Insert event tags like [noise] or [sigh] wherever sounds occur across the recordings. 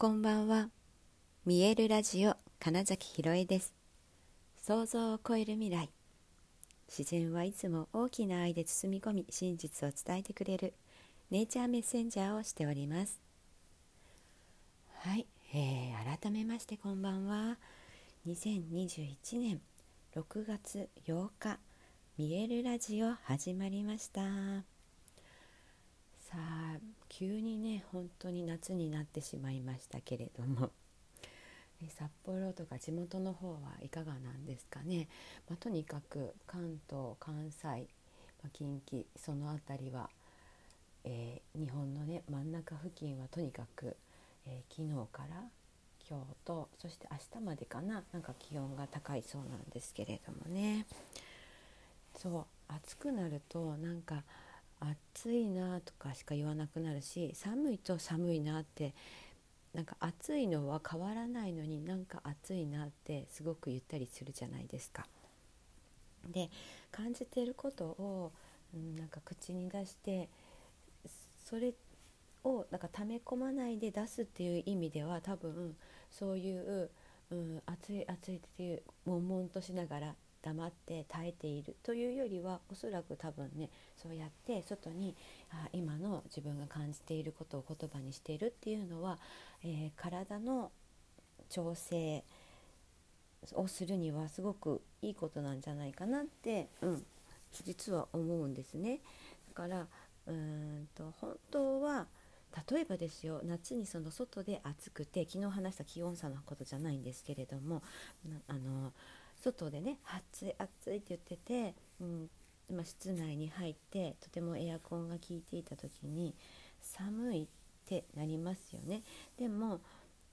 こんばんは。見えるラジオ金崎ひろえです。想像を超える未来。自然はいつも大きな愛で包み込み真実を伝えてくれるネイチャーメッセンジャーをしております。はい、えー、改めましてこんばんは。2021年6月8日見えるラジオ始まりました。さあ急にね本当に夏になってしまいましたけれども。札幌とか地元の方はいかがなんですかね、まあ、とにかく関東関西、ま、近畿その辺りは、えー、日本のね真ん中付近はとにかく、えー、昨日から今日とそして明日までかな。なんか気温が高いそうなんですけれどもね。そう暑くなるとなんか暑いなとかしか言わなくなるし寒いと寒いなってなんか暑いのは変わらないのになんか暑いなってすごく言ったりするじゃないですか。で感じてることを、うん、なんか口に出してそれをなんか溜め込まないで出すっていう意味では多分そういう、うん、暑い暑いっていう悶々としながら黙って耐えているというよりはおそらく多分ねそうやって外にあ今の自分が感じていることを言葉にしているっていうのは、えー、体の調整をするにはすごくいいことなんじゃないかなって、うん、実は思うんですね。だからうーんと本当は例えばですよ夏にその外で暑くて昨日話した気温差のことじゃないんですけれどもあの外でね暑い暑いって言ってて、うんまあ、室内に入ってとてもエアコンが効いていた時に寒いってなりますよね。でも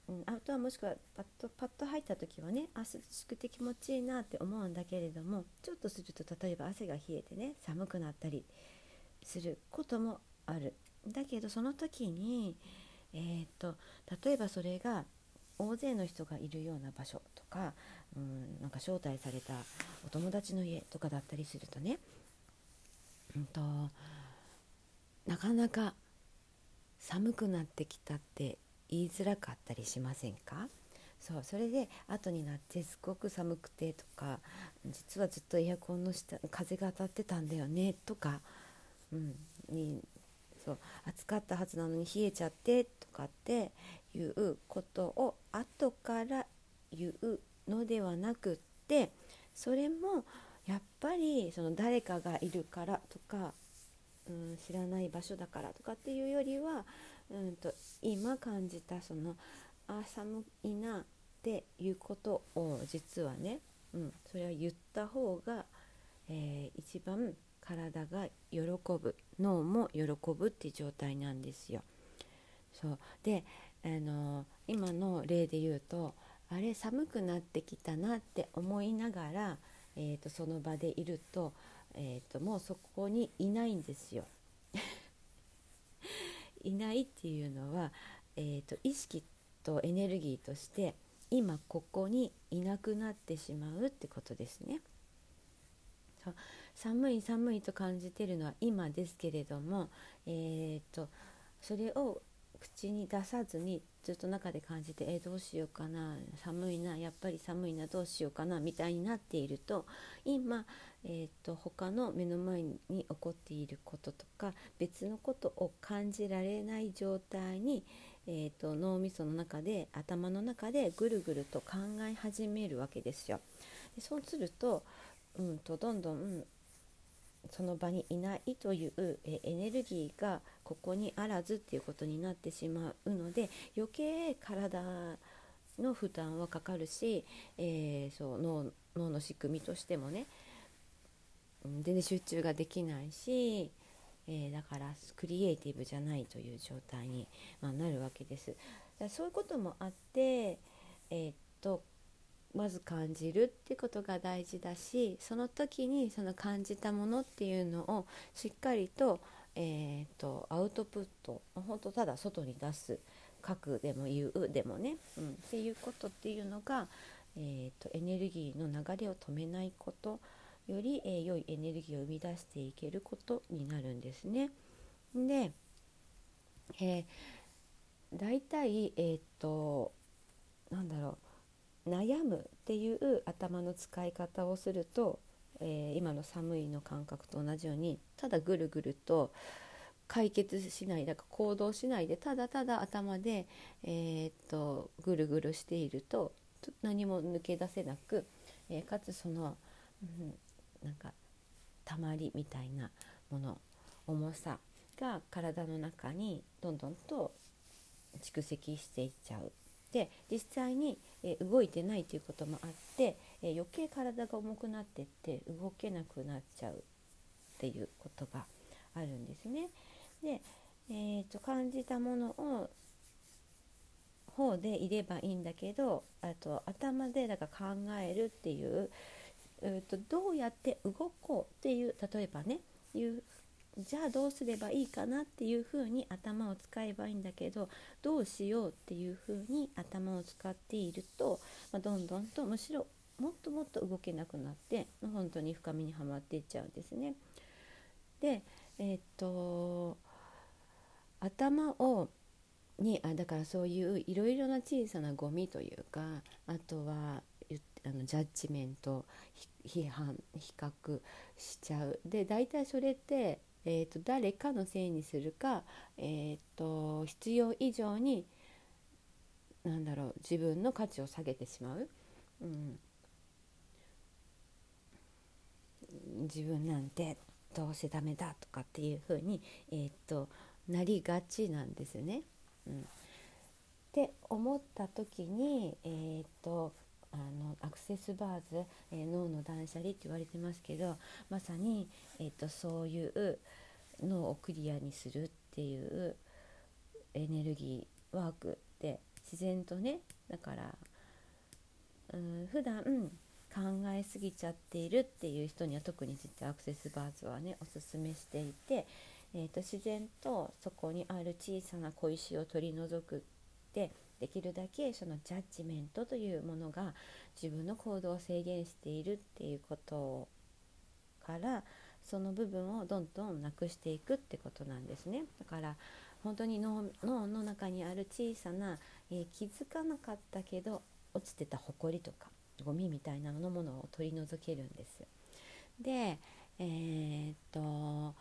うん、あとはもしくはパッとパッと入った時はね涼しくて気持ちいいなって思うんだけれどもちょっとすると例えば汗が冷えてね寒くなったりすることもあるだけどその時に、えー、っと例えばそれが大勢の人がいるような場所とかうん、なんか招待されたお友達の家とかだったりするとね、うんと、なかなか寒くなってきたって言いづらかったりしませんか？そうそれで後になってすごく寒くてとか実はずっとエアコンの下風が当たってたんだよねとか、うん、にそう暑かったはずなのに冷えちゃってとかっていうことを後から言うのではなくってそれもやっぱりその誰かがいるからとか、うん、知らない場所だからとかっていうよりは、うんと、今感じたそのあ寒いなっていうことを実はね、うん、それは言った方が、えー、一番体が喜ぶ脳も喜ぶっていう状態なんですよ。そうであの今の例で言うとあれ寒くなってきたなって思いながら、えーと、その場でいると,、えーと、もうそこにいないんですよ。[laughs] いないっていうのは、えーと、意識とエネルギーとして今ここにいなくなってしまうってことですね。寒い寒いと感じてるのは今ですけれども、えーとそれを口に出さずにずっと中で感じてえどうしようかな寒いなやっぱり寒いなどうしようかなみたいになっていると今、えーと、他の目の前に起こっていることとか別のことを感じられない状態に、えーと、脳みその中で頭の中でぐるぐると考え始めるわけですよ。でそうすると,、うんと、とどんどんその場にいないというえエネルギーがここにあらずっていうことになってしまうので余計体の負担はかかるし、えー、そう脳脳の仕組みとしてもね全然集中ができないし、えー、だからクリエイティブじゃないという状態に、まあ、なるわけです。そういうこともあって、えー、っとまず感じるってことが大事だしその時にその感じたものっていうのをしっかりと,、えーと、アウトプット本当ただ外に出す書くでも言うでもね、うん、っていうことっていうのが、えーと、エネルギーの流れを止めないことより、えー、良いエネルギーを生み出していけることになるんですね。で、えー大体えー、となんだろう悩むっていう頭の使い方をすると、えー、今の寒いの感覚と同じようにただぐるぐると解決しないだから行動しないでただただ頭で、えー、っとぐるぐるしていると何も抜け出せなく、えー、かつその、うん、なんかたまりみたいなもの重さが体の中にどんどんと蓄積していっちゃう。で実際に、え動いてないということもあって、え余計体が重くなってって動けなくなっちゃうっていうことがあるんですね。で、えーと、感じたものを方でいればいいんだけどあと頭でだから考えるっていう、えーと、どうやって動こうっていう例えばねいうじゃあどうすればいいかなっていうふうに頭を使えばいいんだけどどうしようっていうふうに頭を使っていると、まあ、どんどんとむしろもっともっと動けなくなって本当に深みにはまっていっちゃうんですね。でえー、っと頭をにあだからそういういろいろな小さなゴミというかあとはあのジャッジメント批判比較しちゃうで大体それって、えーと、誰かのせいにするか、えーと、必要以上になんだろう自分の価値を下げてしまう、うん、自分なんてどうせダメだとかっていうふうに、えーとなりがちなんですね。うん、って思った時に、えーと、あのアクセスバーズ、えー、脳の断捨離って言われてますけどまさに、えーと、そういう脳をクリアにするっていうエネルギーワークって自然とねだからうん普段考えすぎちゃっているっていう人には特に実はアクセスバーズはねおすすめしていてえーと、自然とそこにある小さな小石を取り除くってできるだけそのジャッジメントというものが自分の行動を制限しているっていうことからその部分をどんどんなくしていくってことなんですねだから本当に脳の中にある小さな、えー、気づかなかったけど落ちてたほこりとかゴミみたいなのものを取り除けるんです。でえー、っと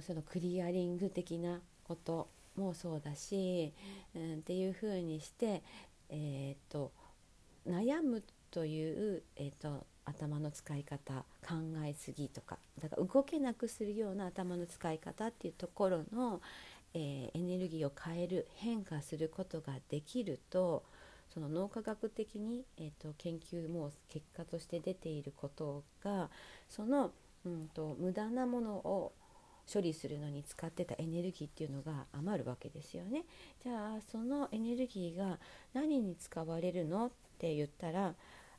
そのクリアリング的なこともそうだし、うん、っていうふうにして、えーと、悩むという、えーと、頭の使い方考えすぎとかだから動けなくするような頭の使い方っていうところの、えー、エネルギーを変える変化することができるとその脳科学的に、えーと研究も結果として出ていることがその、うんと無駄なものを処理するのに使ってたエネルギーっていうのが余るわけですよね。じゃあそのエネルギーが何に使われるのって言ったら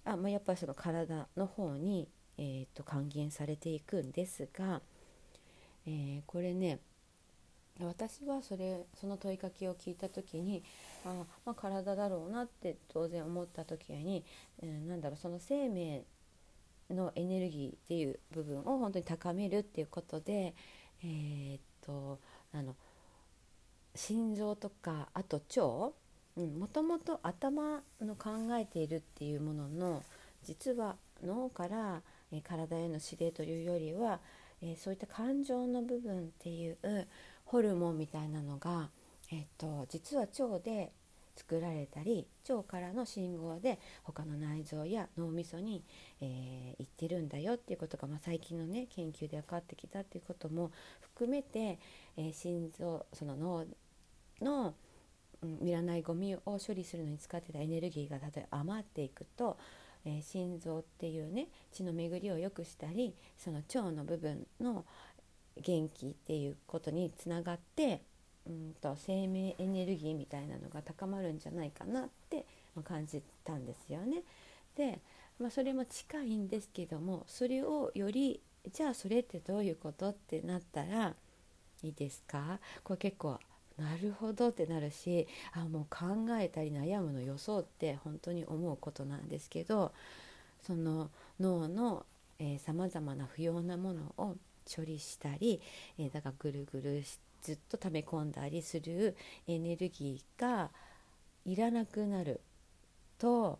あ、まあ、やっぱりその体の方に、えーと、還元されていくんですが、えー、これね私はそれその問いかけを聞いた時にあ、まあ、体だろうなって当然思った時に、えー、なんだろうその生命のエネルギーっていう部分を本当に高めるっていうことで、えー、っとあの心臓とかあと腸？もともと頭の考えているっていうものの実は脳から、えー、体への指令というよりは、えー、そういった感情の部分っていうホルモンみたいなのが、えーと実は腸で作られたり腸からの信号で他の内臓や脳みそに、えー、行ってるんだよっていうことが、まあ、最近のね研究で分かってきたっていうことも含めて、えー、心臓その脳の、うん、いらないゴミを処理するのに使ってたエネルギーが例えば余っていくと、えー、心臓っていうね血の巡りを良くしたりその腸の部分の元気っていうことにつながってうんと生命エネルギーみたいなのが高まるんじゃないかなって感じたんですよね。で、まあ、それも近いんですけどもそれをよりじゃあそれってどういうことってなったらいいですか？これ結構なるほどってなるしあもう考えたり悩むの予想って本当に思うことなんですけどその脳のさまざまな不要なものを処理したり、えー、だからぐるぐるしてずっと溜め込んだりするエネルギーがいらなくなると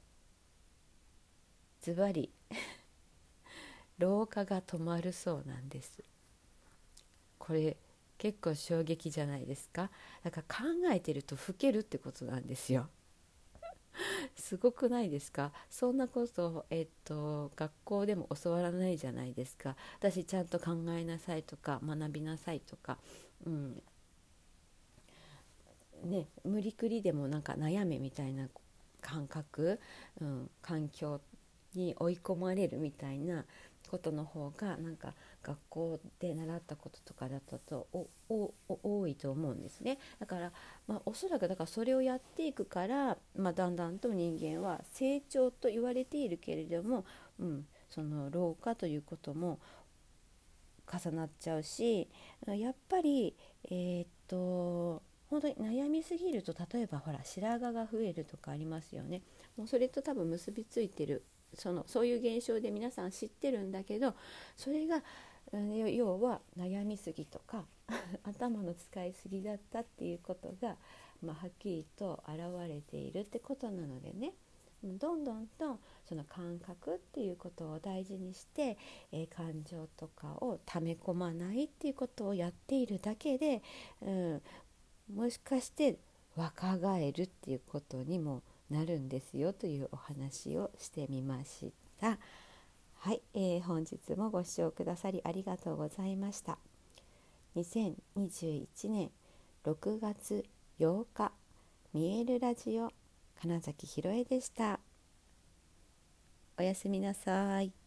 ズバリ [laughs] 老化が止まるそうなんです。これ結構衝撃じゃないですか？だから考えてると老けるってことなんですよ。[laughs] すごくないですか？そんなことえっと学校でも教わらないじゃないですか。私ちゃんと考えなさいとか学びなさいとか、うん。ね、無理くりでもなんか悩めみたいな感覚、うん、環境に追い込まれるみたいなことの方がなんか学校で習ったこととかだったと多いと思うんですね。だから、まあ、おそらくだからそれをやっていくから、まあ、だんだんと人間は成長と言われているけれども、うん、その老化ということも重なっちゃうしやっぱりえー、っと本当に悩みすぎると例えばほら白髪が増えるとかありますよね。もうそれと多分結びついてるそのそういう現象で皆さん知ってるんだけどそれが要は悩みすぎとか [laughs] 頭の使いすぎだったっていうことが、まあ、はっきりと現れているってことなのでね。どんどんとその感覚っていうことを大事にして、えー、感情とかを溜め込まないっていうことをやっているだけで、うん、もしかして若返るっていうことにもなるんですよというお話をしてみました。はい、えー、本日もご視聴くださりありがとうございました。2021年6月8日見えるラジオ金崎ひろえでした。おやすみなさい。